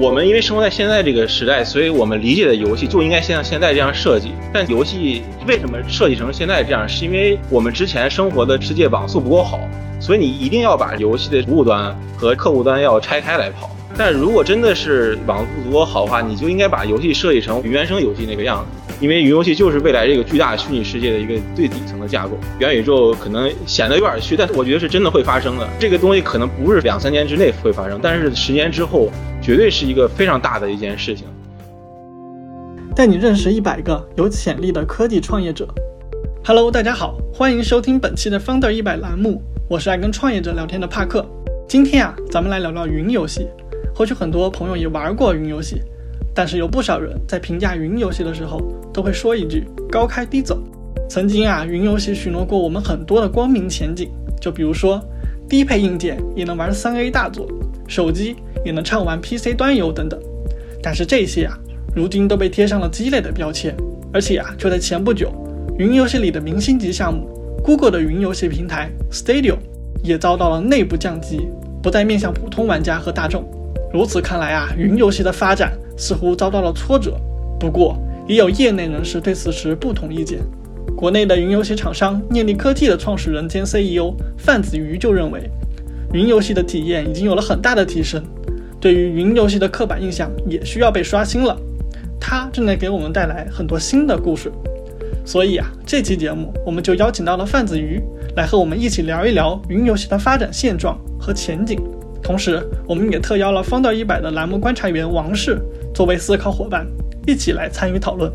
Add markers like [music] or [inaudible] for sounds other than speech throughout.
我们因为生活在现在这个时代，所以我们理解的游戏就应该像现在这样设计。但游戏为什么设计成现在这样？是因为我们之前生活的世界网速不够好，所以你一定要把游戏的服务端和客户端要拆开来跑。但如果真的是网速足够好的话，你就应该把游戏设计成原生游戏那个样子。因为云游戏就是未来这个巨大虚拟世界的一个最底层的架构，元宇宙可能显得有点虚，但是我觉得是真的会发生的。这个东西可能不是两三年之内会发生，但是十年之后绝对是一个非常大的一件事情。带你认识一百个有潜力的科技创业者。Hello，大家好，欢迎收听本期的 Founder 一百栏目，我是爱跟创业者聊天的帕克。今天啊，咱们来聊聊云游戏。或许很多朋友也玩过云游戏。但是有不少人在评价云游戏的时候，都会说一句高开低走。曾经啊，云游戏许诺过我们很多的光明前景，就比如说低配硬件也能玩三 A 大作，手机也能畅玩 PC 端游等等。但是这些啊，如今都被贴上了鸡肋的标签。而且啊，就在前不久，云游戏里的明星级项目 Google 的云游戏平台 Stadio 也遭到了内部降级，不再面向普通玩家和大众。如此看来啊，云游戏的发展。似乎遭到了挫折，不过也有业内人士对此持不同意见。国内的云游戏厂商念力科技的创始人兼 CEO 范子瑜就认为，云游戏的体验已经有了很大的提升，对于云游戏的刻板印象也需要被刷新了。他正在给我们带来很多新的故事，所以啊，这期节目我们就邀请到了范子瑜来和我们一起聊一聊云游戏的发展现状和前景。同时，我们也特邀了方到一百的栏目观察员王氏。作为思考伙伴，一起来参与讨论。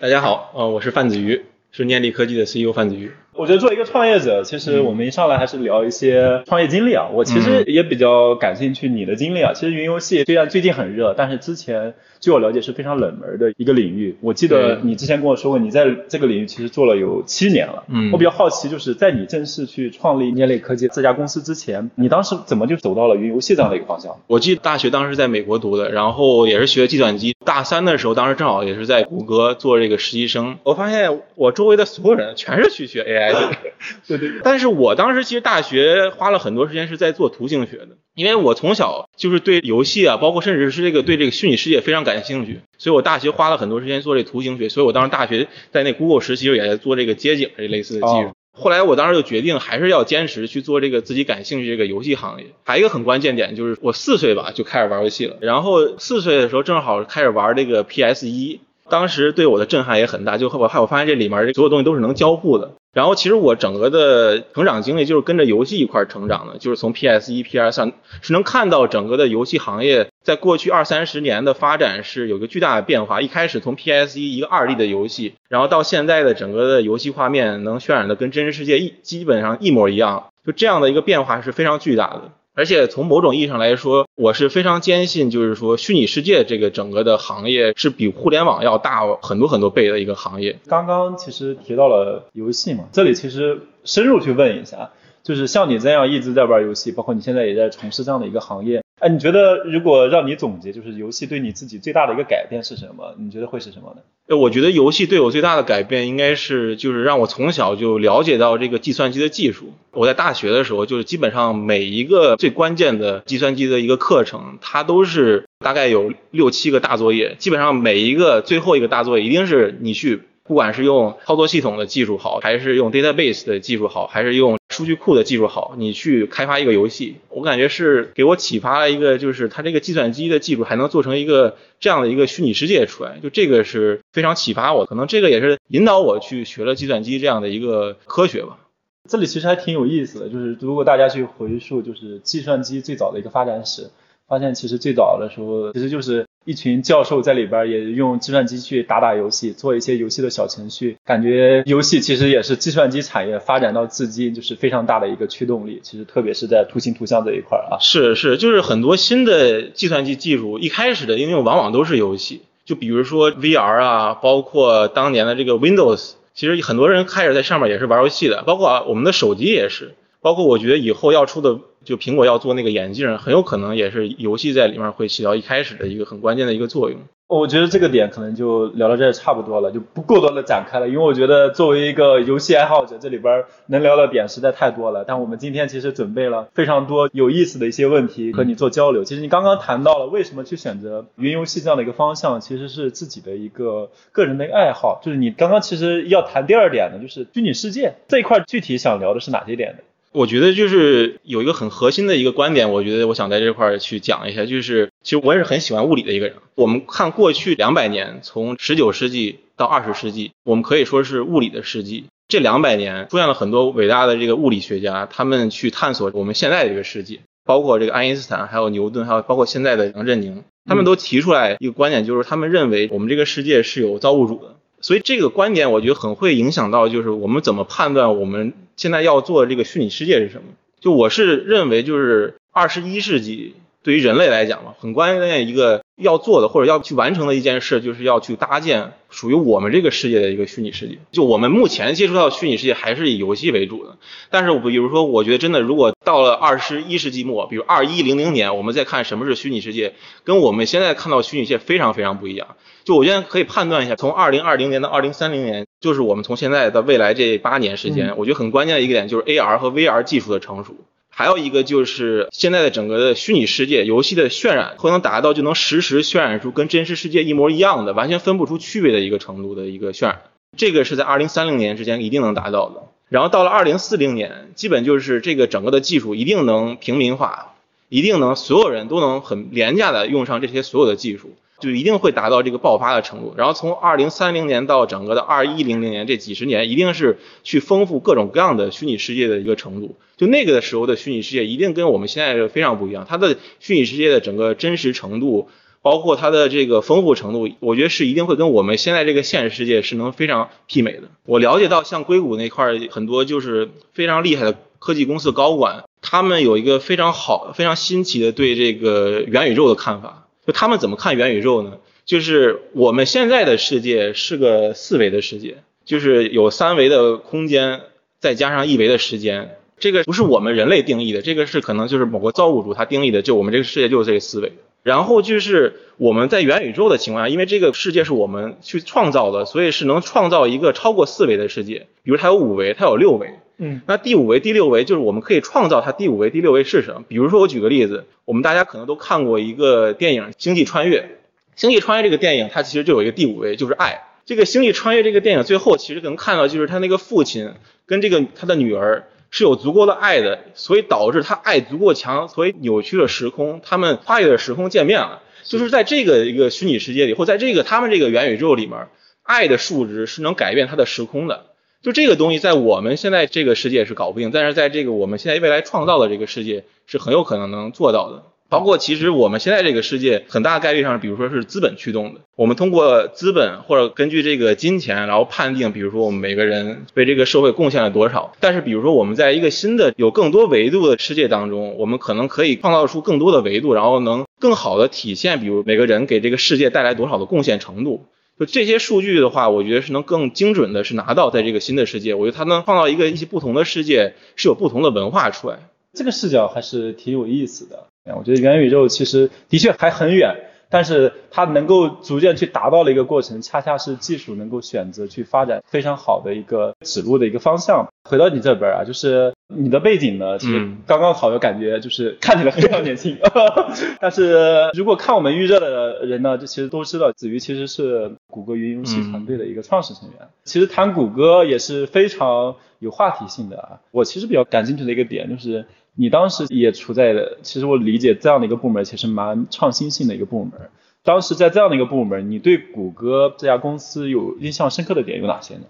大家好，呃，我是范子瑜，是念力科技的 CEO 范子瑜。我觉得作为一个创业者，其实我们一上来还是聊一些创业经历啊。我其实也比较感兴趣你的经历啊。其实云游戏虽然最近很热，但是之前据我了解是非常冷门的一个领域。我记得你之前跟我说过，你在这个领域其实做了有七年了。嗯，我比较好奇，就是在你正式去创立捏类科技这家公司之前，你当时怎么就走到了云游戏这样的一个方向？我记得大学当时在美国读的，然后也是学计算机。大三的时候，当时正好也是在谷歌做这个实习生。我发现我周围的所有人全是去学 AI 的。[laughs] 对对，但是我当时其实大学花了很多时间是在做图形学的，因为我从小就是对游戏啊，包括甚至是这个对这个虚拟世界非常感兴趣，所以我大学花了很多时间做这图形学，所以我当时大学在那 Google 实习也在做这个街景这类似的技术。后来我当时就决定还是要坚持去做这个自己感兴趣这个游戏行业。还有一个很关键点就是我四岁吧就开始玩游戏了，然后四岁的时候正好开始玩这个 PS 一。当时对我的震撼也很大，就我还我发现这里面所有东西都是能交互的。然后其实我整个的成长经历就是跟着游戏一块成长的，就是从 PS 一、PS 三是能看到整个的游戏行业在过去二三十年的发展是有个巨大的变化。一开始从 PS 一一个二 D 的游戏，然后到现在的整个的游戏画面能渲染的跟真实世界一基本上一模一样，就这样的一个变化是非常巨大的。而且从某种意义上来说，我是非常坚信，就是说虚拟世界这个整个的行业是比互联网要大很多很多倍的一个行业。刚刚其实提到了游戏嘛，这里其实深入去问一下，就是像你这样一直在玩游戏，包括你现在也在从事这样的一个行业。哎，你觉得如果让你总结，就是游戏对你自己最大的一个改变是什么？你觉得会是什么呢？呃，我觉得游戏对我最大的改变应该是，就是让我从小就了解到这个计算机的技术。我在大学的时候，就是基本上每一个最关键的计算机的一个课程，它都是大概有六七个大作业，基本上每一个最后一个大作业一定是你去。不管是用操作系统的技术好，还是用 database 的技术好，还是用数据库的技术好，你去开发一个游戏，我感觉是给我启发了一个，就是它这个计算机的技术还能做成一个这样的一个虚拟世界出来，就这个是非常启发我，可能这个也是引导我去学了计算机这样的一个科学吧。这里其实还挺有意思的，就是如果大家去回溯，就是计算机最早的一个发展史，发现其实最早的时候其实就是。一群教授在里边也用计算机去打打游戏，做一些游戏的小程序，感觉游戏其实也是计算机产业发展到至今就是非常大的一个驱动力。其实特别是在图形图像这一块啊，是是，就是很多新的计算机技术一开始的应用往往都是游戏，就比如说 VR 啊，包括当年的这个 Windows，其实很多人开始在上面也是玩游戏的，包括我们的手机也是。包括我觉得以后要出的，就苹果要做那个眼镜，很有可能也是游戏在里面会起到一开始的一个很关键的一个作用。我觉得这个点可能就聊到这差不多了，就不过多的展开了，因为我觉得作为一个游戏爱好者，这里边能聊的点实在太多了。但我们今天其实准备了非常多有意思的一些问题和你做交流。其实你刚刚谈到了为什么去选择云游戏这样的一个方向，其实是自己的一个个人的一个爱好。就是你刚刚其实要谈第二点呢，就是虚拟世界这一块，具体想聊的是哪些点呢？我觉得就是有一个很核心的一个观点，我觉得我想在这块儿去讲一下，就是其实我也是很喜欢物理的一个人。我们看过去两百年，从十九世纪到二十世纪，我们可以说是物理的世纪。这两百年出现了很多伟大的这个物理学家，他们去探索我们现在的这个世界，包括这个爱因斯坦，还有牛顿，还有包括现在的杨振宁，他们都提出来一个观点，就是他们认为我们这个世界是有造物主的。所以这个观点，我觉得很会影响到，就是我们怎么判断我们现在要做的这个虚拟世界是什么。就我是认为，就是二十一世纪对于人类来讲嘛，很关键一个要做的或者要去完成的一件事，就是要去搭建属于我们这个世界的一个虚拟世界。就我们目前接触到虚拟世界还是以游戏为主的，但是比如说，我觉得真的，如果到了二十一世纪末，比如二一零零年，我们再看什么是虚拟世界，跟我们现在看到虚拟世界非常非常不一样。就我现在可以判断一下，从二零二零年到二零三零年，就是我们从现在到未来这八年时间，我觉得很关键的一个点就是 AR 和 VR 技术的成熟，还有一个就是现在的整个的虚拟世界游戏的渲染，会能达到就能实时渲染出跟真实世界一模一样的，完全分不出区别的一个程度的一个渲染，这个是在二零三零年之间一定能达到的。然后到了二零四零年，基本就是这个整个的技术一定能平民化，一定能所有人都能很廉价的用上这些所有的技术。就一定会达到这个爆发的程度，然后从二零三零年到整个的二一零零年这几十年，一定是去丰富各种各样的虚拟世界的一个程度。就那个的时候的虚拟世界，一定跟我们现在是非常不一样。它的虚拟世界的整个真实程度，包括它的这个丰富程度，我觉得是一定会跟我们现在这个现实世界是能非常媲美的。我了解到，像硅谷那块很多就是非常厉害的科技公司高管，他们有一个非常好、非常新奇的对这个元宇宙的看法。就他们怎么看元宇宙呢？就是我们现在的世界是个四维的世界，就是有三维的空间，再加上一维的时间。这个不是我们人类定义的，这个是可能就是某个造物主他定义的。就我们这个世界就是这个四维。然后就是我们在元宇宙的情况下，因为这个世界是我们去创造的，所以是能创造一个超过四维的世界。比如它有五维，它有六维。嗯，那第五维、第六维就是我们可以创造它第五维、第六维是什么？比如说我举个例子，我们大家可能都看过一个电影《星际穿越》。《星际穿越》这个电影它其实就有一个第五维，就是爱。这个《星际穿越》这个电影最后其实能看到，就是他那个父亲跟这个他的女儿是有足够的爱的，所以导致他爱足够强，所以扭曲了时空，他们跨越了时空见面了。就是在这个一个虚拟世界里，或在这个他们这个元宇宙里面，爱的数值是能改变它的时空的。就这个东西在我们现在这个世界是搞不定，但是在这个我们现在未来创造的这个世界是很有可能能做到的。包括其实我们现在这个世界很大概率上，比如说是资本驱动的，我们通过资本或者根据这个金钱，然后判定，比如说我们每个人为这个社会贡献了多少。但是比如说我们在一个新的有更多维度的世界当中，我们可能可以创造出更多的维度，然后能更好的体现，比如每个人给这个世界带来多少的贡献程度。就这些数据的话，我觉得是能更精准的，是拿到在这个新的世界。我觉得它能放到一个一些不同的世界，是有不同的文化出来。这个视角还是挺有意思的。我觉得元宇宙其实的确还很远。但是它能够逐渐去达到的一个过程，恰恰是技术能够选择去发展非常好的一个指路的一个方向。回到你这边啊，就是你的背景呢，其实刚刚好，有感觉就是看起来非常年轻。[laughs] 但是如果看我们预热的人呢，就其实都知道子瑜其实是谷歌云游戏团队的一个创始成员。其实谈谷歌也是非常有话题性的啊。我其实比较感兴趣的一个点就是。你当时也处在的，其实我理解这样的一个部门，其实蛮创新性的一个部门。当时在这样的一个部门，你对谷歌这家公司有印象深刻的点有哪些呢？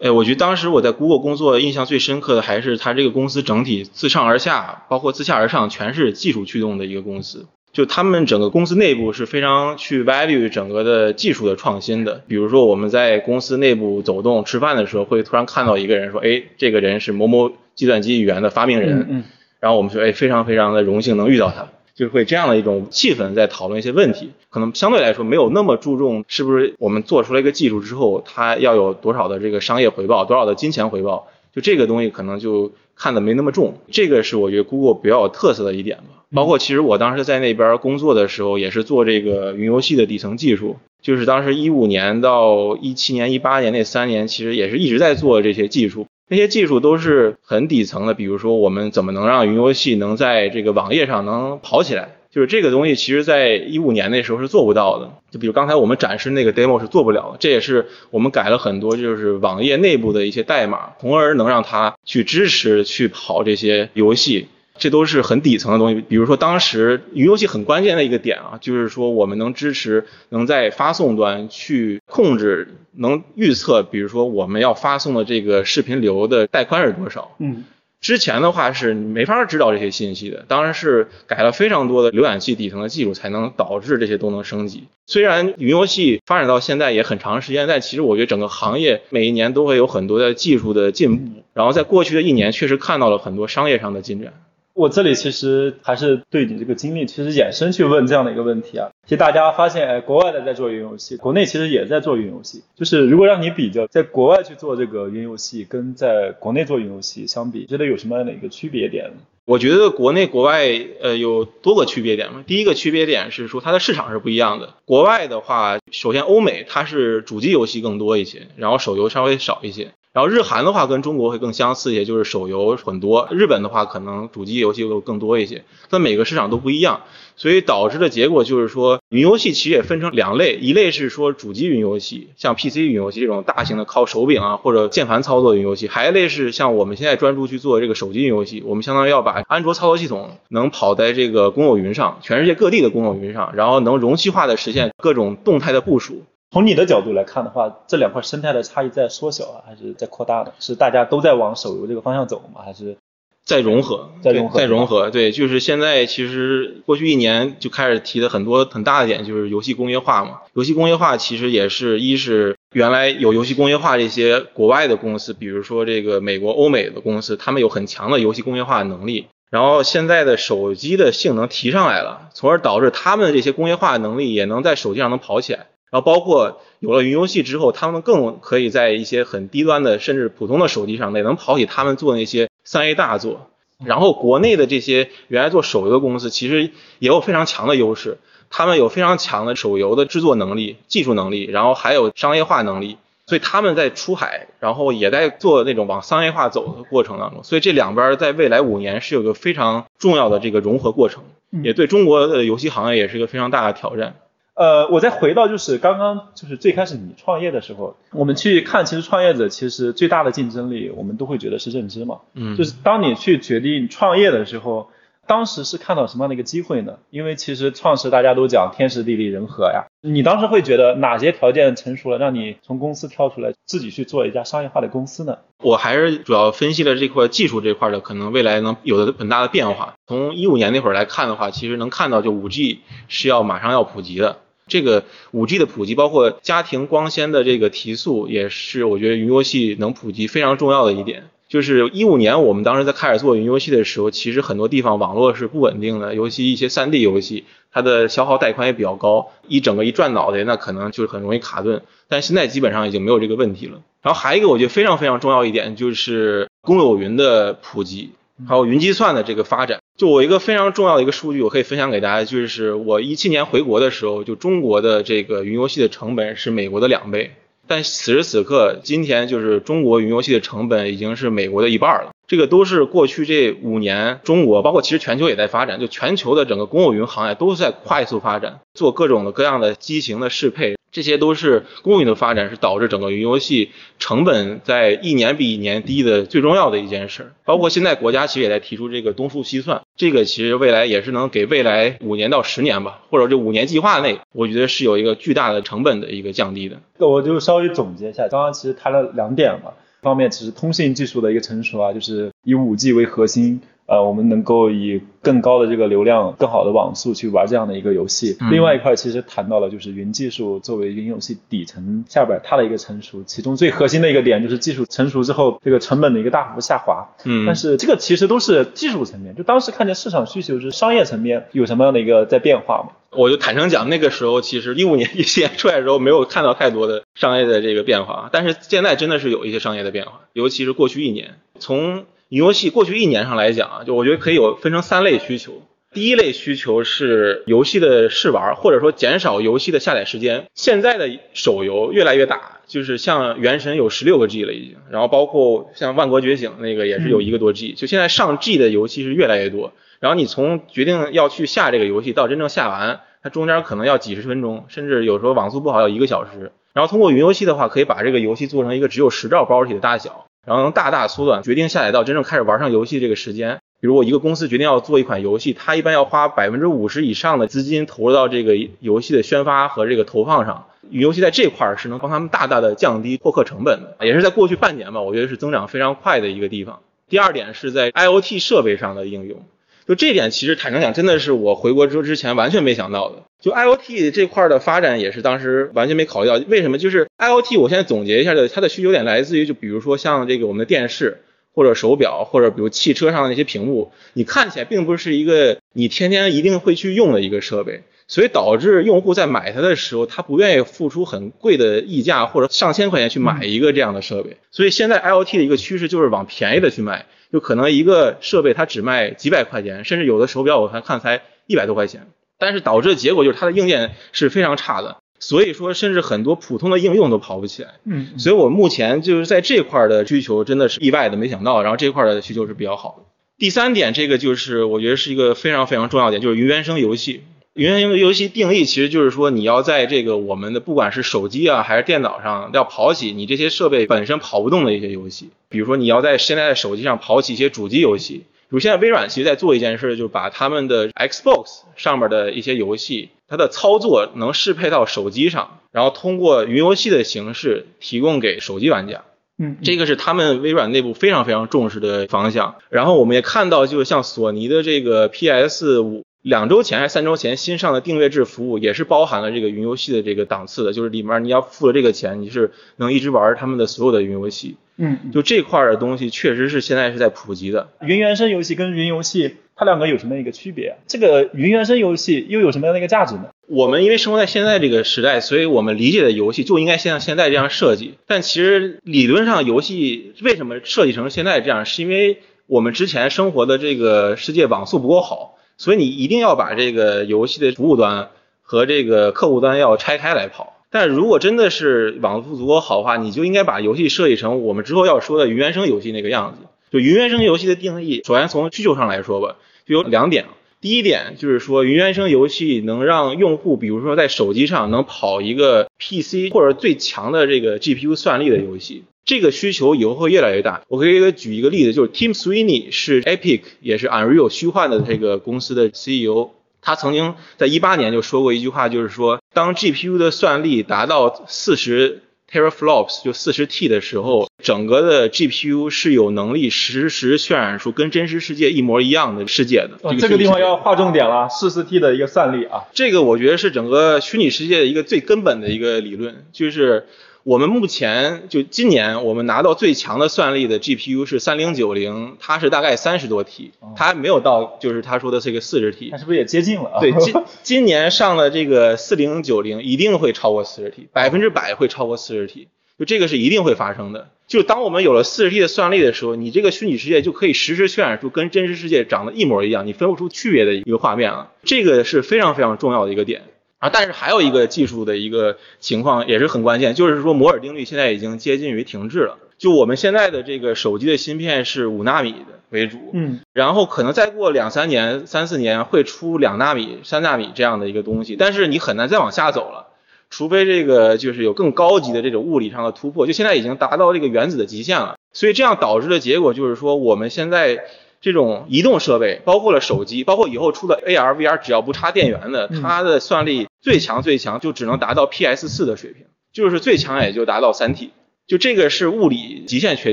哎，我觉得当时我在 Google 工作，印象最深刻的还是它这个公司整体自上而下，包括自下而上，全是技术驱动的一个公司。就他们整个公司内部是非常去 value 整个的技术的创新的。比如说我们在公司内部走动吃饭的时候，会突然看到一个人说：“哎，这个人是某某计算机语言的发明人。”嗯。然后我们说，哎，非常非常的荣幸能遇到他，就会这样的一种气氛，在讨论一些问题，可能相对来说没有那么注重是不是我们做出来一个技术之后，它要有多少的这个商业回报，多少的金钱回报，就这个东西可能就看得没那么重。这个是我觉得 Google 比较有特色的一点吧。包括其实我当时在那边工作的时候，也是做这个云游戏的底层技术。就是当时一五年到一七年、一八年那三年，其实也是一直在做这些技术。那些技术都是很底层的，比如说我们怎么能让云游戏能在这个网页上能跑起来，就是这个东西，其实在一五年那时候是做不到的。就比如刚才我们展示那个 demo 是做不了的，这也是我们改了很多，就是网页内部的一些代码，从而能让它去支持去跑这些游戏。这都是很底层的东西，比如说当时云游戏很关键的一个点啊，就是说我们能支持能在发送端去控制，能预测，比如说我们要发送的这个视频流的带宽是多少。嗯，之前的话是没法知道这些信息的，当然是改了非常多的浏览器底层的技术，才能导致这些都能升级。虽然云游戏发展到现在也很长时间，但其实我觉得整个行业每一年都会有很多的技术的进步，然后在过去的一年确实看到了很多商业上的进展。我这里其实还是对你这个经历，其实衍生去问这样的一个问题啊。其实大家发现，哎，国外的在做云游戏，国内其实也在做云游戏。就是如果让你比较，在国外去做这个云游戏，跟在国内做云游戏相比，觉得有什么样的一个区别点呢？我觉得国内国外呃有多个区别点嘛。第一个区别点是说它的市场是不一样的。国外的话，首先欧美它是主机游戏更多一些，然后手游稍微少一些。然后日韩的话跟中国会更相似一些，就是手游很多；日本的话可能主机游戏会更多一些。但每个市场都不一样，所以导致的结果就是说，云游戏其实也分成两类，一类是说主机云游戏，像 PC 云游戏这种大型的靠手柄啊或者键盘操作云游戏；还一类是像我们现在专注去做这个手机云游戏，我们相当于要把安卓操作系统能跑在这个公有云上，全世界各地的公有云上，然后能容器化的实现各种动态的部署。从你的角度来看的话，这两块生态的差异在缩小啊，还是在扩大呢？是大家都在往手游这个方向走吗？还是在融合？在融合？在融合？对，就是现在其实过去一年就开始提的很多很大的点，就是游戏工业化嘛。游戏工业化其实也是一是原来有游戏工业化这些国外的公司，比如说这个美国、欧美的公司，他们有很强的游戏工业化能力。然后现在的手机的性能提上来了，从而导致他们的这些工业化能力也能在手机上能跑起来。然后包括有了云游戏之后，他们更可以在一些很低端的甚至普通的手机上也能跑起他们做那些三 A 大作。然后国内的这些原来做手游的公司其实也有非常强的优势，他们有非常强的手游的制作能力、技术能力，然后还有商业化能力，所以他们在出海，然后也在做那种往商业化走的过程当中。所以这两边在未来五年是有个非常重要的这个融合过程，也对中国的游戏行业也是一个非常大的挑战。呃，我再回到就是刚刚就是最开始你创业的时候，我们去看，其实创业者其实最大的竞争力，我们都会觉得是认知嘛。嗯，就是当你去决定创业的时候，当时是看到什么样的一个机会呢？因为其实创始大家都讲天时地利人和呀，你当时会觉得哪些条件成熟了，让你从公司跳出来自己去做一家商业化的公司呢？我还是主要分析了这块技术这块的可能未来能有的很大的变化。从一五年那会儿来看的话，其实能看到就五 G 是要马上要普及的。这个五 G 的普及，包括家庭光纤的这个提速，也是我觉得云游戏能普及非常重要的一点。就是一五年我们当时在开始做云游戏的时候，其实很多地方网络是不稳定的，尤其一些三 D 游戏，它的消耗带宽也比较高，一整个一转脑袋，那可能就是很容易卡顿。但现在基本上已经没有这个问题了。然后还有一个我觉得非常非常重要一点，就是公有云的普及。还有云计算的这个发展，就我一个非常重要的一个数据，我可以分享给大家，就是我一七年回国的时候，就中国的这个云游戏的成本是美国的两倍，但此时此刻，今天就是中国云游戏的成本已经是美国的一半了。这个都是过去这五年，中国包括其实全球也在发展，就全球的整个公有云行业都在快速发展，做各种的各样的机型的适配。这些都是公有云的发展，是导致整个云游戏成本在一年比一年低的最重要的一件事。包括现在国家其实也在提出这个东数西算，这个其实未来也是能给未来五年到十年吧，或者这五年计划内，我觉得是有一个巨大的成本的一个降低的。那我就稍微总结一下，刚刚其实谈了两点嘛，方面其实通信技术的一个成熟啊，就是以五 G 为核心。呃，我们能够以更高的这个流量、更好的网速去玩这样的一个游戏。另外一块其实谈到了就是云技术作为云游戏底层下边它的一个成熟，其中最核心的一个点就是技术成熟之后这个成本的一个大幅下滑。嗯，但是这个其实都是技术层面，就当时看见市场需求是商业层面有什么样的一个在变化嘛？我就坦诚讲，那个时候其实一五年一七年出来的时候没有看到太多的商业的这个变化，但是现在真的是有一些商业的变化，尤其是过去一年从。云游戏过去一年上来讲啊，就我觉得可以有分成三类需求。第一类需求是游戏的试玩，或者说减少游戏的下载时间。现在的手游越来越大，就是像《原神》有十六个 G 了已经，然后包括像《万国觉醒》那个也是有一个多 G，就现在上 G 的游戏是越来越多。然后你从决定要去下这个游戏到真正下完，它中间可能要几十分钟，甚至有时候网速不好要一个小时。然后通过云游戏的话，可以把这个游戏做成一个只有十兆包体的大小，然后能大大缩短决定下载到真正开始玩上游戏这个时间。比如我一个公司决定要做一款游戏，它一般要花百分之五十以上的资金投入到这个游戏的宣发和这个投放上。游戏在这块儿是能帮他们大大的降低获客成本的，也是在过去半年吧，我觉得是增长非常快的一个地方。第二点是在 IOT 设备上的应用。就这点，其实坦诚讲，真的是我回国之之前完全没想到的。就 IOT 这块的发展，也是当时完全没考虑到。为什么？就是 IOT，我现在总结一下的，它的需求点来自于，就比如说像这个我们的电视或者手表，或者比如汽车上的那些屏幕，你看起来并不是一个你天天一定会去用的一个设备，所以导致用户在买它的时候，他不愿意付出很贵的溢价或者上千块钱去买一个这样的设备。所以现在 IOT 的一个趋势就是往便宜的去卖。就可能一个设备它只卖几百块钱，甚至有的手表我还看才一百多块钱，但是导致的结果就是它的硬件是非常差的，所以说甚至很多普通的应用都跑不起来。嗯，所以我目前就是在这块的需求真的是意外的没想到，然后这块的需求是比较好的。第三点，这个就是我觉得是一个非常非常重要点，就是云原生游戏。云原生游戏定义其实就是说，你要在这个我们的不管是手机啊还是电脑上，要跑起你这些设备本身跑不动的一些游戏。比如说你要在现在的手机上跑起一些主机游戏，比如现在微软其实在做一件事，就是把他们的 Xbox 上面的一些游戏，它的操作能适配到手机上，然后通过云游戏的形式提供给手机玩家。嗯，这个是他们微软内部非常非常重视的方向。然后我们也看到，就像索尼的这个 PS 五。两周前还是三周前新上的订阅制服务也是包含了这个云游戏的这个档次的，就是里面你要付了这个钱，你是能一直玩他们的所有的云游戏。嗯，就这块的东西确实是现在是在普及的。云原生游戏跟云游戏它两个有什么一个区别？这个云原生游戏又有什么样的一个价值呢？我们因为生活在现在这个时代，所以我们理解的游戏就应该像现在这样设计。但其实理论上游戏为什么设计成现在这样，是因为我们之前生活的这个世界网速不够好。所以你一定要把这个游戏的服务端和这个客户端要拆开来跑。但如果真的是网速足够好的话，你就应该把游戏设计成我们之后要说的云原生游戏那个样子。就云原生游戏的定义，首先从需求上来说吧，就有两点。第一点就是说，云原生游戏能让用户，比如说在手机上能跑一个 PC 或者最强的这个 GPU 算力的游戏。这个需求以后会越来越大。我可以给举一个例子，就是 Tim Sweeney 是 Epic 也是 Unreal 虚幻的这个公司的 CEO，他曾经在一八年就说过一句话，就是说当 GPU 的算力达到四十 teraflops 就四十 T 的时候，整个的 GPU 是有能力实时渲染出跟真实世界一模一样的世界的。这个地方要划重点了，四十 T 的一个算力啊，这个我觉得是整个虚拟世界的一个最根本的一个理论，就是。我们目前就今年我们拿到最强的算力的 GPU 是三零九零，它是大概三十多 T，它还没有到就是他说的这个四十 T，那是不是也接近了？对，今 [laughs] 今年上的这个四零九零一定会超过四十 T，百分之百会超过四十 T，就这个是一定会发生的。就当我们有了四十 T 的算力的时候，你这个虚拟世界就可以实时渲染出跟真实世界长得一模一样，你分不出区别的一个画面了。这个是非常非常重要的一个点。啊，但是还有一个技术的一个情况也是很关键，就是说摩尔定律现在已经接近于停滞了。就我们现在的这个手机的芯片是五纳米的为主，嗯，然后可能再过两三年、三四年会出两纳米、三纳米这样的一个东西，但是你很难再往下走了，除非这个就是有更高级的这种物理上的突破。就现在已经达到这个原子的极限了，所以这样导致的结果就是说我们现在。这种移动设备，包括了手机，包括以后出的 AR、VR，只要不插电源的，它的算力最强最强就只能达到 PS 四的水平，就是最强也就达到三 T。就这个是物理极限确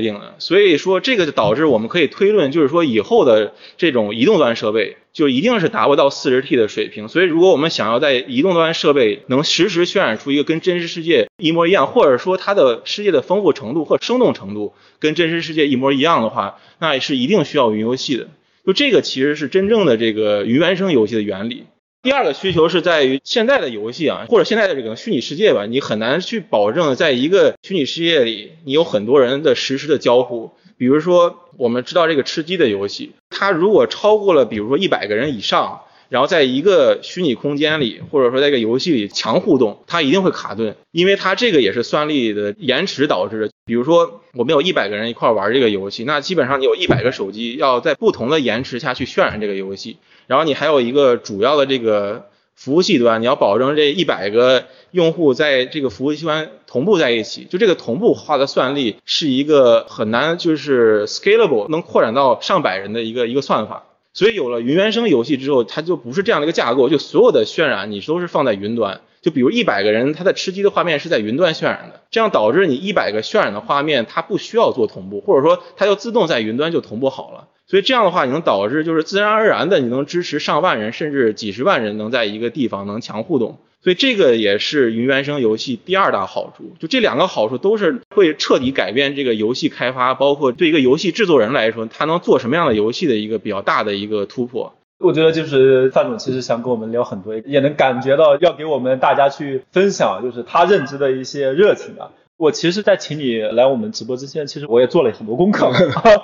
定的，所以说这个就导致我们可以推论，就是说以后的这种移动端设备就一定是达不到四十 T 的水平。所以如果我们想要在移动端设备能实时渲染出一个跟真实世界一模一样，或者说它的世界的丰富程度或生动程度跟真实世界一模一样的话，那也是一定需要云游戏的。就这个其实是真正的这个云原生游戏的原理。第二个需求是在于现在的游戏啊，或者现在的这个虚拟世界吧，你很难去保证在一个虚拟世界里，你有很多人的实时的交互。比如说，我们知道这个吃鸡的游戏，它如果超过了，比如说一百个人以上，然后在一个虚拟空间里，或者说在一个游戏里强互动，它一定会卡顿，因为它这个也是算力的延迟导致的。比如说，我们有一百个人一块玩这个游戏，那基本上你有一百个手机要在不同的延迟下去渲染这个游戏，然后你还有一个主要的这个服务器端，你要保证这一百个用户在这个服务器端同步在一起，就这个同步化的算力是一个很难就是 scalable 能扩展到上百人的一个一个算法。所以有了云原生游戏之后，它就不是这样的一个架构，就所有的渲染你都是放在云端。就比如一百个人他的吃鸡的画面是在云端渲染的，这样导致你一百个渲染的画面它不需要做同步，或者说它就自动在云端就同步好了。所以这样的话，你能导致就是自然而然的你能支持上万人甚至几十万人能在一个地方能强互动。所以这个也是云原生游戏第二大好处。就这两个好处都是会彻底改变这个游戏开发，包括对一个游戏制作人来说，他能做什么样的游戏的一个比较大的一个突破。我觉得就是范总其实想跟我们聊很多，也能感觉到要给我们大家去分享，就是他认知的一些热情啊。我其实，在请你来我们直播之前，其实我也做了很多功课。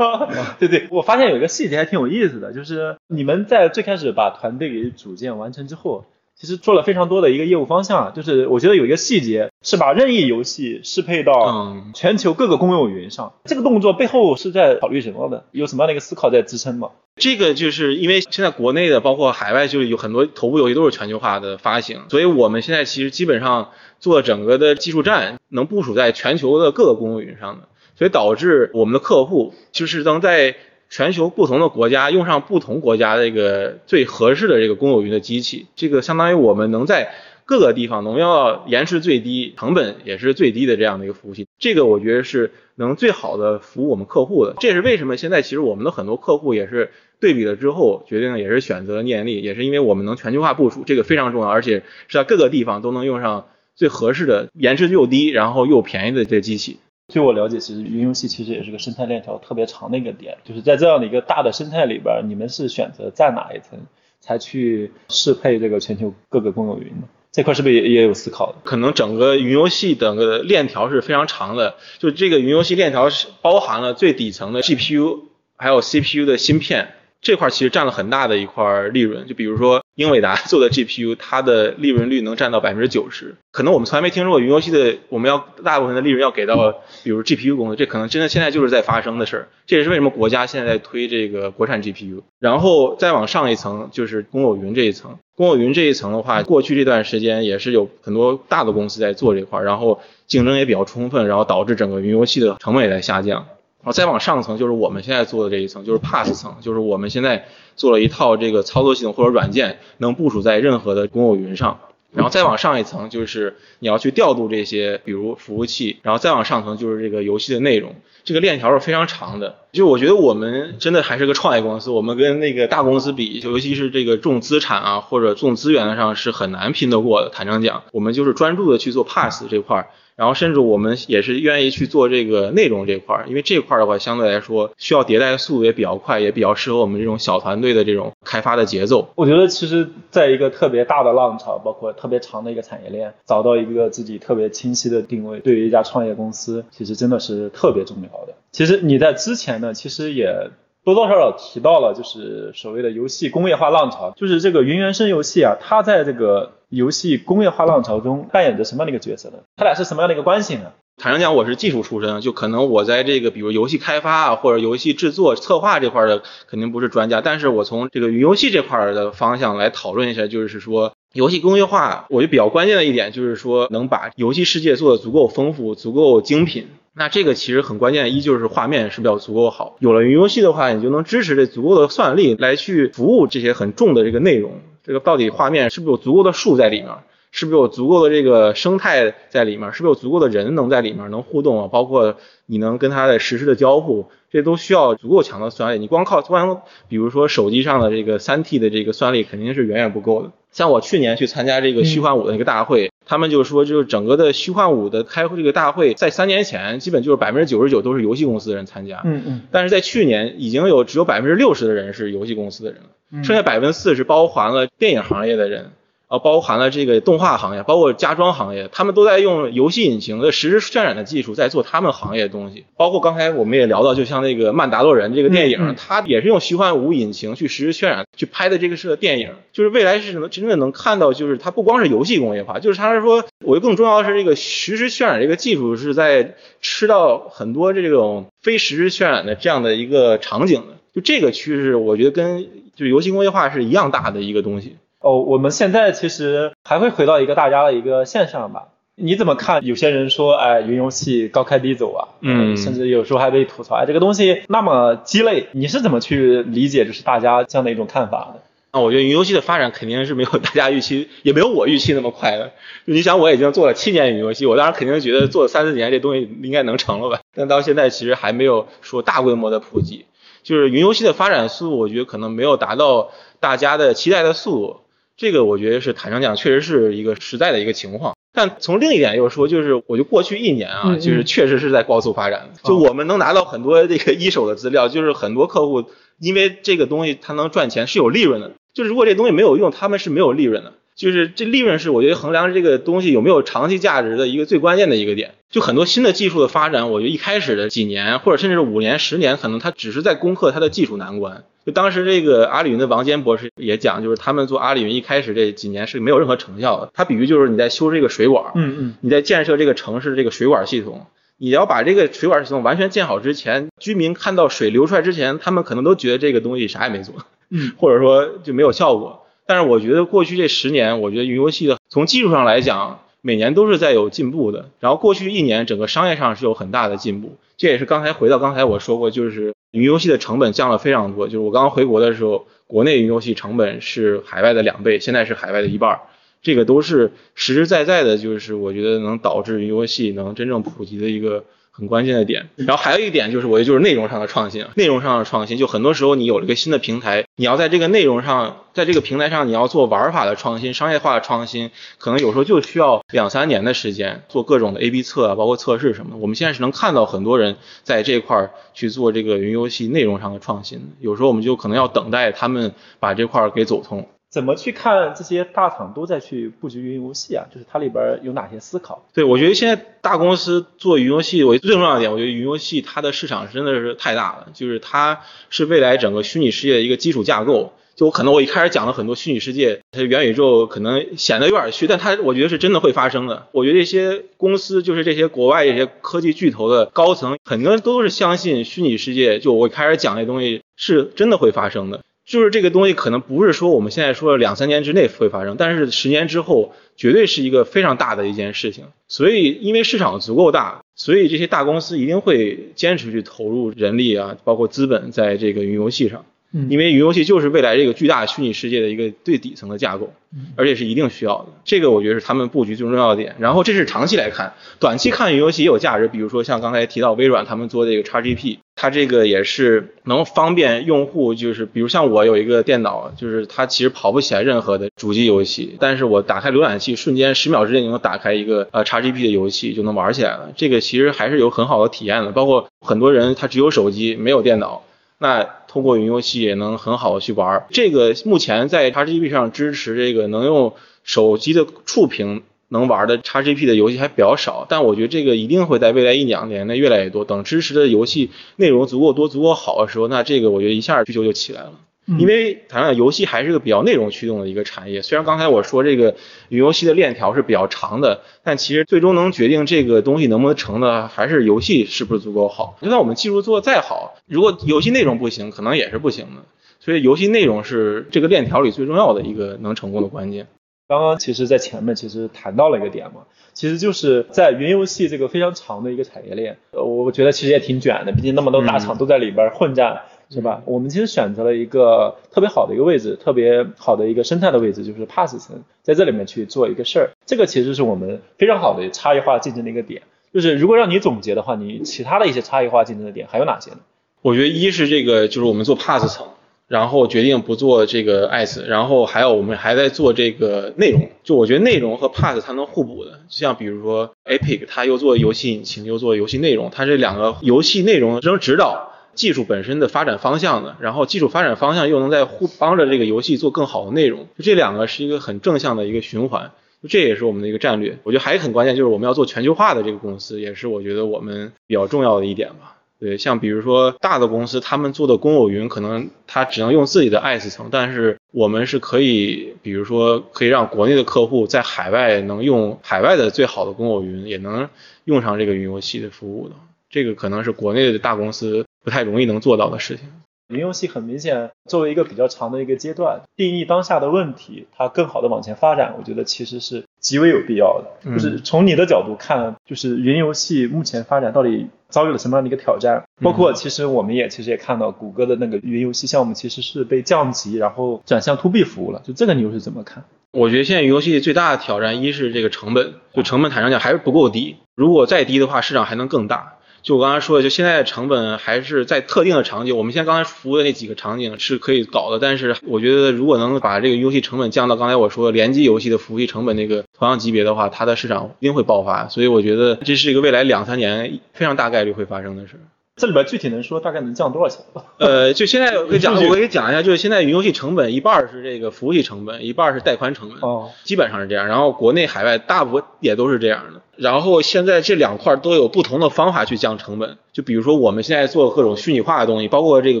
[laughs] 对对，我发现有一个细节还挺有意思的，就是你们在最开始把团队给组建完成之后。其实做了非常多的一个业务方向，就是我觉得有一个细节是把任意游戏适配到全球各个公有云上。这个动作背后是在考虑什么的？有什么样的一个思考在支撑吗？这个就是因为现在国内的包括海外，就是有很多头部游戏都是全球化的发行，所以我们现在其实基本上做整个的技术站能部署在全球的各个公有云上的，所以导致我们的客户就是能在。全球不同的国家用上不同国家这个最合适的这个公有云的机器，这个相当于我们能在各个地方能用到延迟最低、成本也是最低的这样的一个服务器。这个我觉得是能最好的服务我们客户的。这也是为什么现在其实我们的很多客户也是对比了之后决定也是选择念力，也是因为我们能全球化部署，这个非常重要，而且是在各个地方都能用上最合适的、延迟又低、然后又便宜的这机器。据我了解，其实云游戏其实也是个生态链条特别长的一个点，就是在这样的一个大的生态里边，你们是选择在哪一层，才去适配这个全球各个公有云呢？这块是不是也也有思考？可能整个云游戏整个链条是非常长的，就这个云游戏链条是包含了最底层的 GPU，还有 CPU 的芯片。这块其实占了很大的一块利润，就比如说英伟达 [laughs] 做的 GPU，它的利润率能占到百分之九十。可能我们从来没听说过云游戏的，我们要大部分的利润要给到，比如 GPU 公司，这可能真的现在就是在发生的事儿。这也是为什么国家现在在推这个国产 GPU。然后再往上一层就是公有云这一层，公有云这一层的话，过去这段时间也是有很多大的公司在做这块儿，然后竞争也比较充分，然后导致整个云游戏的成本也在下降。然后再往上层就是我们现在做的这一层，就是 Pass 层，就是我们现在做了一套这个操作系统或者软件，能部署在任何的公有云上。然后再往上一层就是你要去调度这些，比如服务器。然后再往上层就是这个游戏的内容，这个链条是非常长的。就我觉得我们真的还是个创业公司，我们跟那个大公司比，尤其是这个重资产啊或者重资源上是很难拼得过的。坦诚讲，我们就是专注的去做 Pass 这块儿。然后甚至我们也是愿意去做这个内容这块儿，因为这块儿的话相对来说需要迭代的速度也比较快，也比较适合我们这种小团队的这种开发的节奏。我觉得其实在一个特别大的浪潮，包括特别长的一个产业链，找到一个自己特别清晰的定位，对于一家创业公司，其实真的是特别重要的。其实你在之前呢，其实也多多少少提到了，就是所谓的游戏工业化浪潮，就是这个云原生游戏啊，它在这个。游戏工业化浪潮中扮演着什么样的一个角色呢？他俩是什么样的一个关系呢？坦诚讲，我是技术出身，就可能我在这个比如游戏开发啊，或者游戏制作策划这块的肯定不是专家，但是我从这个云游戏这块的方向来讨论一下，就是说游戏工业化，我觉得比较关键的一点就是说能把游戏世界做的足够丰富、足够精品。那这个其实很关键，一就是画面是比较足够好。有了云游戏的话，你就能支持这足够的算力来去服务这些很重的这个内容。这个到底画面是不是有足够的树在里面？是不是有足够的这个生态在里面？是不是有足够的人能在里面能互动啊？包括你能跟它的实时的交互，这都需要足够强的算力。你光靠光，比如说手机上的这个三 T 的这个算力肯定是远远不够的。像我去年去参加这个虚幻五的那个大会，他们就说，就是整个的虚幻五的开会这个大会，在三年前基本就是百分之九十九都是游戏公司的人参加，嗯嗯，但是在去年已经有只有百分之六十的人是游戏公司的人了。剩下百分之四是包含了电影行业的人啊，包含了这个动画行业，包括家装行业，他们都在用游戏引擎的实时渲染的技术在做他们行业的东西。包括刚才我们也聊到，就像那个《曼达洛人》这个电影，它也是用虚幻五引擎去实时渲染去拍的这个是个电影。就是未来是什么真正能看到，就是它不光是游戏工业化，就是它是说，我觉得更重要的是这个实时渲染这个技术是在吃到很多这种非实时渲染的这样的一个场景的。就这个趋势，我觉得跟就是游戏工业化是一样大的一个东西。哦，我们现在其实还会回到一个大家的一个现象吧。你怎么看？有些人说，哎，云游戏高开低走啊，嗯甚至有时候还被吐槽，哎，这个东西那么鸡肋，你是怎么去理解就是大家这样的一种看法的？啊，我觉得云游戏的发展肯定是没有大家预期，也没有我预期那么快的。就你想，我已经做了七年云游戏，我当时肯定觉得做了三四年这东西应该能成了吧，但到现在其实还没有说大规模的普及。就是云游戏的发展速度，我觉得可能没有达到大家的期待的速度。这个我觉得是坦诚讲，确实是一个实在的一个情况。但从另一点又说，就是我觉得过去一年啊，嗯嗯就是确实是在高速发展的。就哦我们能拿到很多这个一手的资料，就是很多客户因为这个东西它能赚钱，是有利润的。就是如果这东西没有用，他们是没有利润的。就是这利润是我觉得衡量这个东西有没有长期价值的一个最关键的一个点。就很多新的技术的发展，我觉得一开始的几年或者甚至是五年、十年，可能它只是在攻克它的技术难关。就当时这个阿里云的王坚博士也讲，就是他们做阿里云一开始这几年是没有任何成效的。他比喻就是你在修这个水管，嗯嗯，你在建设这个城市这个水管系统，你要把这个水管系统完全建好之前，居民看到水流出来之前，他们可能都觉得这个东西啥也没做，嗯，[laughs] 或者说就没有效果。但是我觉得过去这十年，我觉得云游戏的从技术上来讲，每年都是在有进步的。然后过去一年，整个商业上是有很大的进步。这也是刚才回到刚才我说过，就是云游戏的成本降了非常多。就是我刚刚回国的时候，国内云游戏成本是海外的两倍，现在是海外的一半。这个都是实实在在的，就是我觉得能导致云游戏能真正普及的一个很关键的点。然后还有一点就是，我觉得就是内容上的创新，内容上的创新，就很多时候你有了一个新的平台，你要在这个内容上，在这个平台上你要做玩法的创新、商业化的创新，可能有时候就需要两三年的时间，做各种的 A/B 测啊，包括测试什么的。我们现在是能看到很多人在这块儿去做这个云游戏内容上的创新，有时候我们就可能要等待他们把这块儿给走通。怎么去看这些大厂都在去布局云游戏啊？就是它里边有哪些思考？对，我觉得现在大公司做云游戏，我最重要的点，我觉得云游戏它的市场真的是太大了，就是它是未来整个虚拟世界的一个基础架构。就我可能我一开始讲了很多虚拟世界，它元宇宙可能显得有点虚，但它我觉得是真的会发生的。我觉得这些公司，就是这些国外这些科技巨头的高层，很多人都是相信虚拟世界。就我一开始讲这东西是真的会发生的。就是这个东西可能不是说我们现在说的两三年之内会发生，但是十年之后绝对是一个非常大的一件事情。所以因为市场足够大，所以这些大公司一定会坚持去投入人力啊，包括资本在这个云游戏上。嗯因为云游戏就是未来这个巨大虚拟世界的一个最底层的架构，而且是一定需要的。这个我觉得是他们布局最重要的点。然后这是长期来看，短期看云游戏也有价值。比如说像刚才提到微软他们做这个 XGP，它这个也是能方便用户，就是比如像我有一个电脑，就是它其实跑不起来任何的主机游戏，但是我打开浏览器，瞬间十秒之内就能打开一个呃 XGP 的游戏，就能玩起来了。这个其实还是有很好的体验的。包括很多人他只有手机没有电脑。那通过云游戏也能很好的去玩儿。这个目前在 XGP 上支持这个能用手机的触屏能玩的 XGP 的游戏还比较少，但我觉得这个一定会在未来一两年内越来越多。等支持的游戏内容足够多、足够好的时候，那这个我觉得一下需求就起来了。因为谈讲游戏还是个比较内容驱动的一个产业，虽然刚才我说这个云游戏的链条是比较长的，但其实最终能决定这个东西能不能成的，还是游戏是不是足够好。就算我们技术做得再好，如果游戏内容不行，可能也是不行的。所以游戏内容是这个链条里最重要的一个能成功的关键。刚刚其实，在前面其实谈到了一个点嘛，其实就是在云游戏这个非常长的一个产业链，呃，我觉得其实也挺卷的，毕竟那么多大厂都在里边混战。是吧？我们其实选择了一个特别好的一个位置，特别好的一个生态的位置，就是 Pass 层，在这里面去做一个事儿。这个其实是我们非常好的差异化竞争的一个点。就是如果让你总结的话，你其他的一些差异化竞争的点还有哪些呢？我觉得一是这个，就是我们做 Pass 层，然后决定不做这个 S，然后还有我们还在做这个内容。就我觉得内容和 Pass 它能互补的，就像比如说 Epic，它又做游戏引擎，又做游戏内容，它这两个游戏内容扔指导。技术本身的发展方向的，然后技术发展方向又能在互帮着这个游戏做更好的内容，就这两个是一个很正向的一个循环。这也是我们的一个战略，我觉得还很关键，就是我们要做全球化的这个公司，也是我觉得我们比较重要的一点吧。对，像比如说大的公司，他们做的公有云可能它只能用自己的 S 层，但是我们是可以，比如说可以让国内的客户在海外能用海外的最好的公有云，也能用上这个云游戏的服务的。这个可能是国内的大公司不太容易能做到的事情。云游戏很明显作为一个比较长的一个阶段，定义当下的问题，它更好的往前发展，我觉得其实是极为有必要的。就是从你的角度看，就是云游戏目前发展到底遭遇了什么样的一个挑战？包括其实我们也其实也看到谷歌的那个云游戏项目其实是被降级，然后转向 to B 服务了。就这个你又是怎么看？我觉得现在云游戏最大的挑战，一是这个成本，就成本坦诚讲还是不够低，如果再低的话，市场还能更大。就我刚才说的，就现在的成本还是在特定的场景，我们现在刚才服务的那几个场景是可以搞的，但是我觉得如果能把这个游戏成本降到刚才我说联机游戏的服务器成本那个同样级别的话，它的市场一定会爆发。所以我觉得这是一个未来两三年非常大概率会发生的事。这里边具体能说大概能降多少钱吗？呃，就现在我给讲，[laughs] 我给讲一下，就是现在云游戏成本一半是这个服务器成本，一半是带宽成本，哦，基本上是这样。然后国内海外大部分也都是这样的。然后现在这两块都有不同的方法去降成本，就比如说我们现在做各种虚拟化的东西，包括这个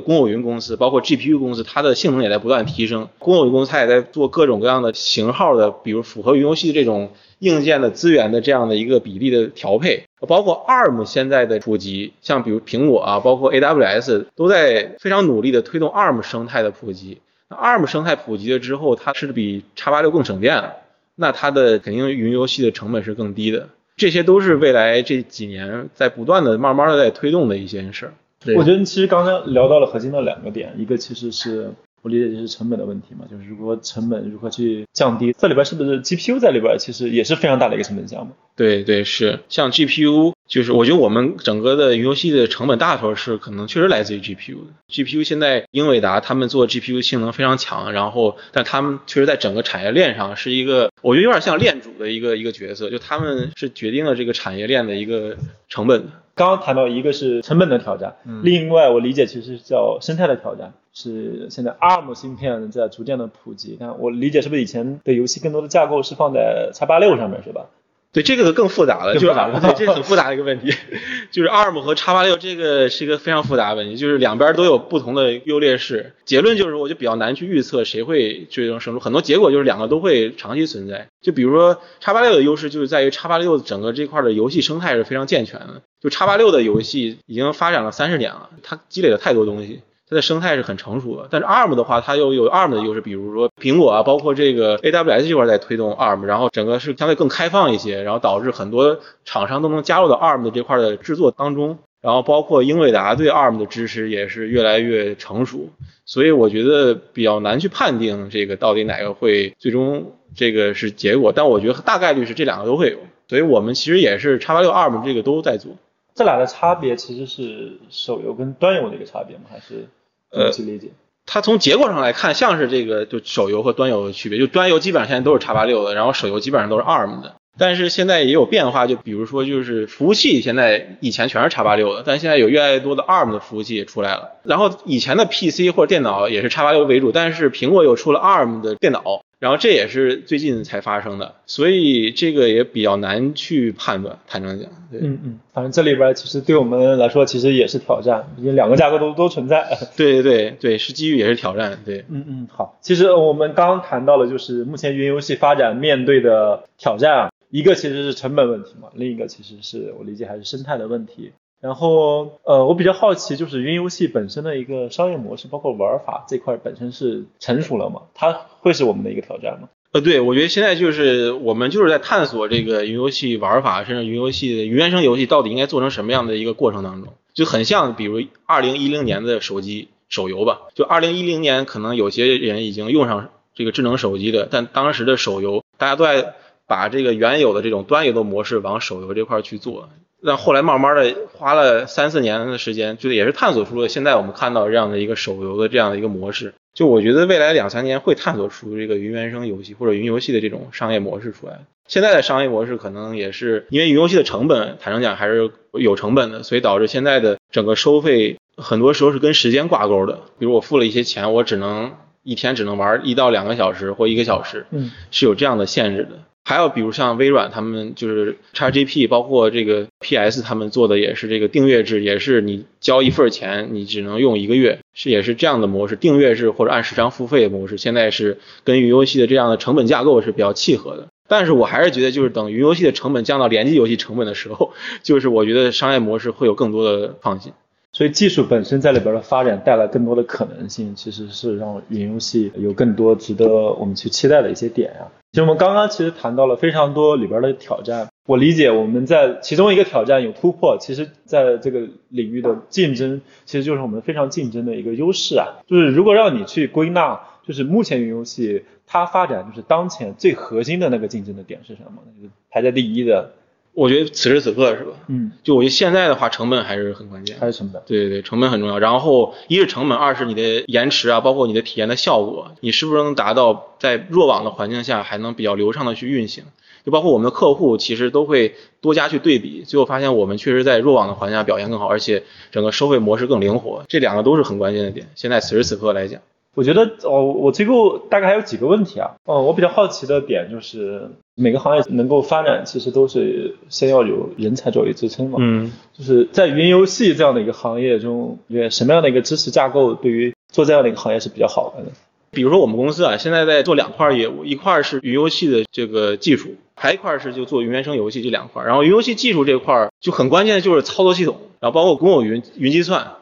公有云公司，包括 GPU 公司，它的性能也在不断提升。公有云公司它也在做各种各样的型号的，比如符合云游戏这种硬件的资源的这样的一个比例的调配。包括 ARM 现在的普及，像比如苹果啊，包括 AWS 都在非常努力的推动 ARM 生态的普及。那 ARM 生态普及了之后，它是比叉八六更省电了，那它的肯定云游戏的成本是更低的。这些都是未来这几年在不断的、慢慢的在推动的一件事。我觉得其实刚才聊到了核心的两个点，一个其实是。我理解就是成本的问题嘛，就是如果成本如何去降低，这里边是不是 GPU 在里边其实也是非常大的一个成本项目？对对是，像 GPU 就是我觉得我们整个的云游戏的成本大头是可能确实来自于 GPU 的。GPU 现在英伟达他们做 GPU 性能非常强，然后但他们确实在整个产业链上是一个，我觉得有点像链主的一个一个角色，就他们是决定了这个产业链的一个成本。刚刚谈到一个是成本的挑战，另外我理解其实叫生态的挑战。是现在 ARM 芯片在逐渐的普及，但我理解是不是以前的游戏更多的架构是放在叉八六上面是吧？对，这个更复杂了，就是对，这是很复杂的一个问题，[laughs] 就是 ARM 和叉八六这个是一个非常复杂的问题，就是两边都有不同的优劣势。结论就是，我就比较难去预测谁会最终胜出，很多结果就是两个都会长期存在。就比如说叉八六的优势就是在于叉八六整个这块的游戏生态是非常健全的，就叉八六的游戏已经发展了三十年了，它积累了太多东西。它的生态是很成熟的，但是 ARM 的话，它又有 ARM 的优势，比如说苹果啊，包括这个 AWS 这块在推动 ARM，然后整个是相对更开放一些，然后导致很多厂商都能加入到 ARM 的这块的制作当中，然后包括英伟达对 ARM 的支持也是越来越成熟，所以我觉得比较难去判定这个到底哪个会最终这个是结果，但我觉得大概率是这两个都会有，所以我们其实也是叉八六 ARM 这个都在做。这俩的差别其实是手游跟端游的一个差别吗？还是？呃，去理解，它从结果上来看，像是这个就手游和端游的区别，就端游基本上现在都是叉八六的，然后手游基本上都是 ARM 的。但是现在也有变化，就比如说就是服务器现在以前全是叉八六的，但现在有越来越多的 ARM 的服务器也出来了。然后以前的 PC 或者电脑也是叉八六为主，但是苹果又出了 ARM 的电脑。然后这也是最近才发生的，所以这个也比较难去判断。坦诚讲，对，嗯嗯，反正这里边其实对我们来说其实也是挑战，毕竟两个架构都都存在。[laughs] 对对对对，是机遇也是挑战，对。嗯嗯，好，其实我们刚刚谈到了就是目前云游戏发展面对的挑战啊，一个其实是成本问题嘛，另一个其实是我理解还是生态的问题。然后，呃，我比较好奇，就是云游戏本身的一个商业模式，包括玩法这块本身是成熟了吗？它会是我们的一个挑战吗？呃，对，我觉得现在就是我们就是在探索这个云游戏玩法，甚至云游戏的云原生游戏到底应该做成什么样的一个过程当中，就很像比如二零一零年的手机手游吧。就二零一零年，可能有些人已经用上这个智能手机的，但当时的手游大家都在把这个原有的这种端游的模式往手游这块去做。但后来慢慢的花了三四年的时间，就也是探索出了现在我们看到这样的一个手游的这样的一个模式。就我觉得未来两三年会探索出这个云原生游戏或者云游戏的这种商业模式出来。现在的商业模式可能也是因为云游戏的成本，坦诚讲还是有成本的，所以导致现在的整个收费很多时候是跟时间挂钩的，比如我付了一些钱，我只能一天只能玩一到两个小时或一个小时，嗯，是有这样的限制的。还有比如像微软他们就是 XGP，包括这个 PS 他们做的也是这个订阅制，也是你交一份钱，你只能用一个月，是也是这样的模式，订阅制或者按时长付费的模式，现在是跟云游戏的这样的成本架构是比较契合的。但是我还是觉得，就是等云游戏的成本降到联机游戏成本的时候，[laughs] 就是我觉得商业模式会有更多的创新。所以技术本身在里边的发展带来更多的可能性，其实是让云游戏有更多值得我们去期待的一些点呀。其实我们刚刚其实谈到了非常多里边的挑战，我理解我们在其中一个挑战有突破，其实在这个领域的竞争，其实就是我们非常竞争的一个优势啊。就是如果让你去归纳，就是目前云游戏它发展就是当前最核心的那个竞争的点是什么？就是排在第一的，我觉得此时此刻是吧？嗯，就我觉得现在的话，成本还是很关键。还是成本。对对对，成本很重要。然后一是成本，二是你的延迟啊，包括你的体验的效果，你是不是能达到在弱网的环境下还能比较流畅的去运行？就包括我们的客户，其实都会多加去对比，最后发现我们确实在弱网的环境下表现更好，而且整个收费模式更灵活，这两个都是很关键的点。现在此时此刻来讲，我觉得哦，我最后大概还有几个问题啊。哦，我比较好奇的点就是，每个行业能够发展，其实都是先要有人才作为支撑嘛。嗯，就是在云游戏这样的一个行业中，你觉得什么样的一个知识架构对于做这样的一个行业是比较好的呢？比如说我们公司啊，现在在做两块业务，一块是云游戏的这个技术，还一块是就做云原生游戏这两块。然后云游戏技术这块就很关键的就是操作系统，然后包括公有云、云计算，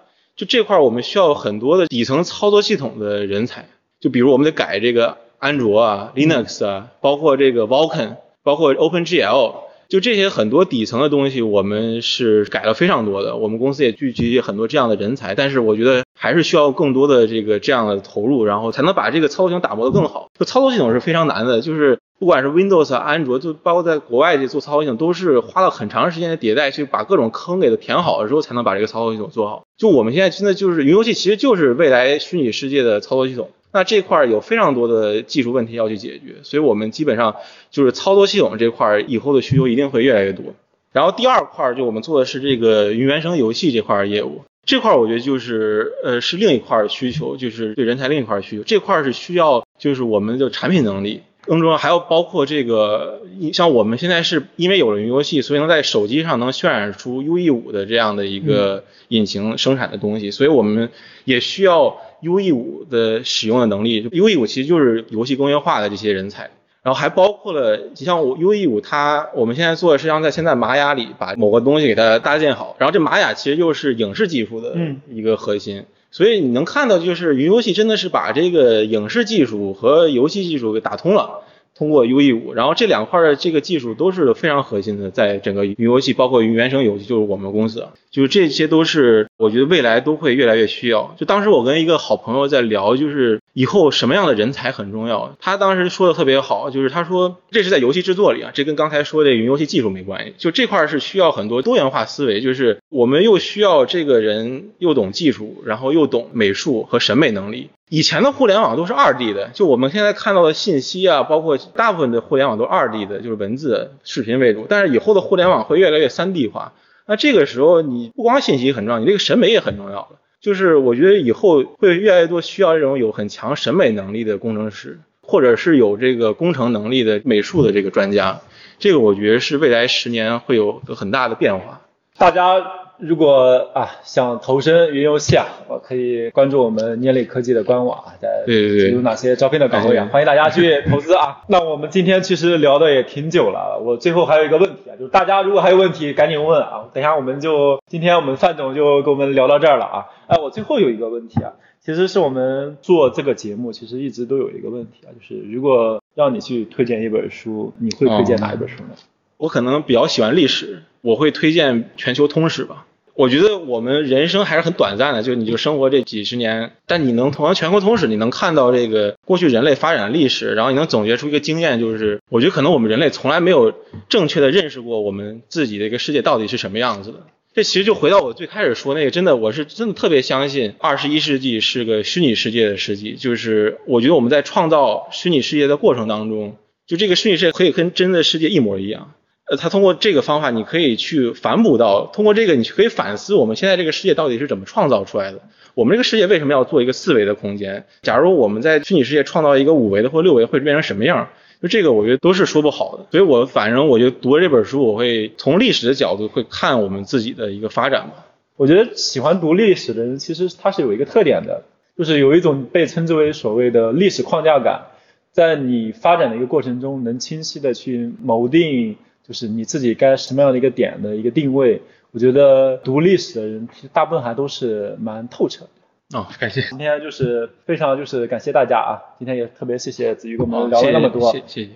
就这块我们需要很多的底层操作系统的人才。就比如我们得改这个安卓啊、Linux 啊，包括这个 Vulkan，包括 OpenGL，就这些很多底层的东西，我们是改了非常多的。我们公司也聚集很多这样的人才，但是我觉得还是需要更多的这个这样的投入，然后才能把这个操作系统打磨得更好。就操作系统是非常难的，就是不管是 Windows、安卓，就包括在国外这做操作系统，都是花了很长时间的迭代，去把各种坑给它填好了之后，才能把这个操作系统做好。就我们现在真的就是云游戏，其实就是未来虚拟世界的操作系统。那这块有非常多的技术问题要去解决，所以我们基本上就是操作系统这块以后的需求一定会越来越多。然后第二块就我们做的是这个云原生游戏这块业务，这块我觉得就是呃是另一块需求，就是对人才另一块需求。这块是需要就是我们的产品能力，更重要还要包括这个像我们现在是因为有了云游戏，所以能在手机上能渲染出 UE 五的这样的一个引擎生产的东西，所以我们也需要 UE 五的使用的能力。UE 五其实就是游戏工业化的这些人才。然后还包括了，像我 UE 五，它我们现在做的实际上在现在玛雅里把某个东西给它搭建好，然后这玛雅其实又是影视技术的一个核心，所以你能看到就是云游戏真的是把这个影视技术和游戏技术给打通了。通过 UE 五，然后这两块的这个技术都是非常核心的，在整个云游戏，包括云原生游戏，就是我们公司，就是这些都是我觉得未来都会越来越需要。就当时我跟一个好朋友在聊，就是以后什么样的人才很重要。他当时说的特别好，就是他说这是在游戏制作里啊，这跟刚才说的云游戏技术没关系，就这块是需要很多多元化思维，就是我们又需要这个人又懂技术，然后又懂美术和审美能力。以前的互联网都是二 D 的，就我们现在看到的信息啊，包括大部分的互联网都二 D 的，就是文字、视频为主。但是以后的互联网会越来越三 D 化，那这个时候你不光信息很重要，你这个审美也很重要了。就是我觉得以后会越来越多需要这种有很强审美能力的工程师，或者是有这个工程能力的美术的这个专家。这个我觉得是未来十年会有个很大的变化。大家如果啊想投身云游戏啊，我可以关注我们捏力科技的官网啊，在对对对有哪些招聘的岗位啊，欢迎大家去投资啊。[laughs] 那我们今天其实聊的也挺久了，我最后还有一个问题啊，就是大家如果还有问题赶紧问啊，等一下我们就今天我们范总就跟我们聊到这儿了啊。哎，我最后有一个问题啊，其实是我们做这个节目其实一直都有一个问题啊，就是如果让你去推荐一本书，你会推荐哪一本书呢？我可能比较喜欢历史，我会推荐《全球通史》吧。我觉得我们人生还是很短暂的，就你就生活这几十年，但你能通过全国通史，你能看到这个过去人类发展的历史，然后你能总结出一个经验，就是我觉得可能我们人类从来没有正确的认识过我们自己的一个世界到底是什么样子的。这其实就回到我最开始说那个，真的我是真的特别相信二十一世纪是个虚拟世界的世纪，就是我觉得我们在创造虚拟世界的过程当中，就这个虚拟世界可以跟真的世界一模一样。呃，他通过这个方法，你可以去反哺到，通过这个，你可以反思我们现在这个世界到底是怎么创造出来的。我们这个世界为什么要做一个四维的空间？假如我们在虚拟世界创造一个五维的或六维，会变成什么样？就这个，我觉得都是说不好的。所以我反正我就读这本书，我会从历史的角度会看我们自己的一个发展吧。我觉得喜欢读历史的人，其实他是有一个特点的，就是有一种被称之为所谓的历史框架感，在你发展的一个过程中，能清晰的去谋定。就是你自己该什么样的一个点的一个定位，我觉得读历史的人其实大部分还都是蛮透彻的。哦，[laughs] 感谢。今天就是非常就是感谢大家啊！今天也特别谢谢子瑜跟我们聊了那么多，谢谢，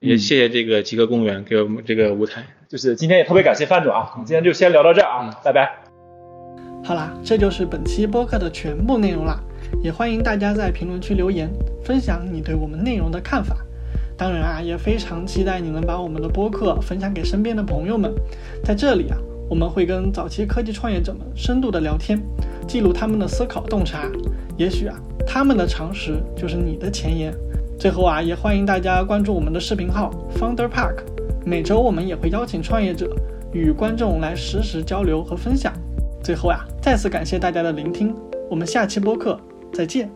也谢谢这个极客公园给我们这个舞台。就是今天也特别感谢范总啊！我们今天就先聊到这儿啊，拜拜。好啦，这就是本期播客的全部内容啦，也欢迎大家在评论区留言，分享你对我们内容的看法。当然啊，也非常期待你能把我们的播客分享给身边的朋友们。在这里啊，我们会跟早期科技创业者们深度的聊天，记录他们的思考洞察。也许啊，他们的常识就是你的前沿。最后啊，也欢迎大家关注我们的视频号 Founder Park。每周我们也会邀请创业者与观众来实时交流和分享。最后啊，再次感谢大家的聆听，我们下期播客再见。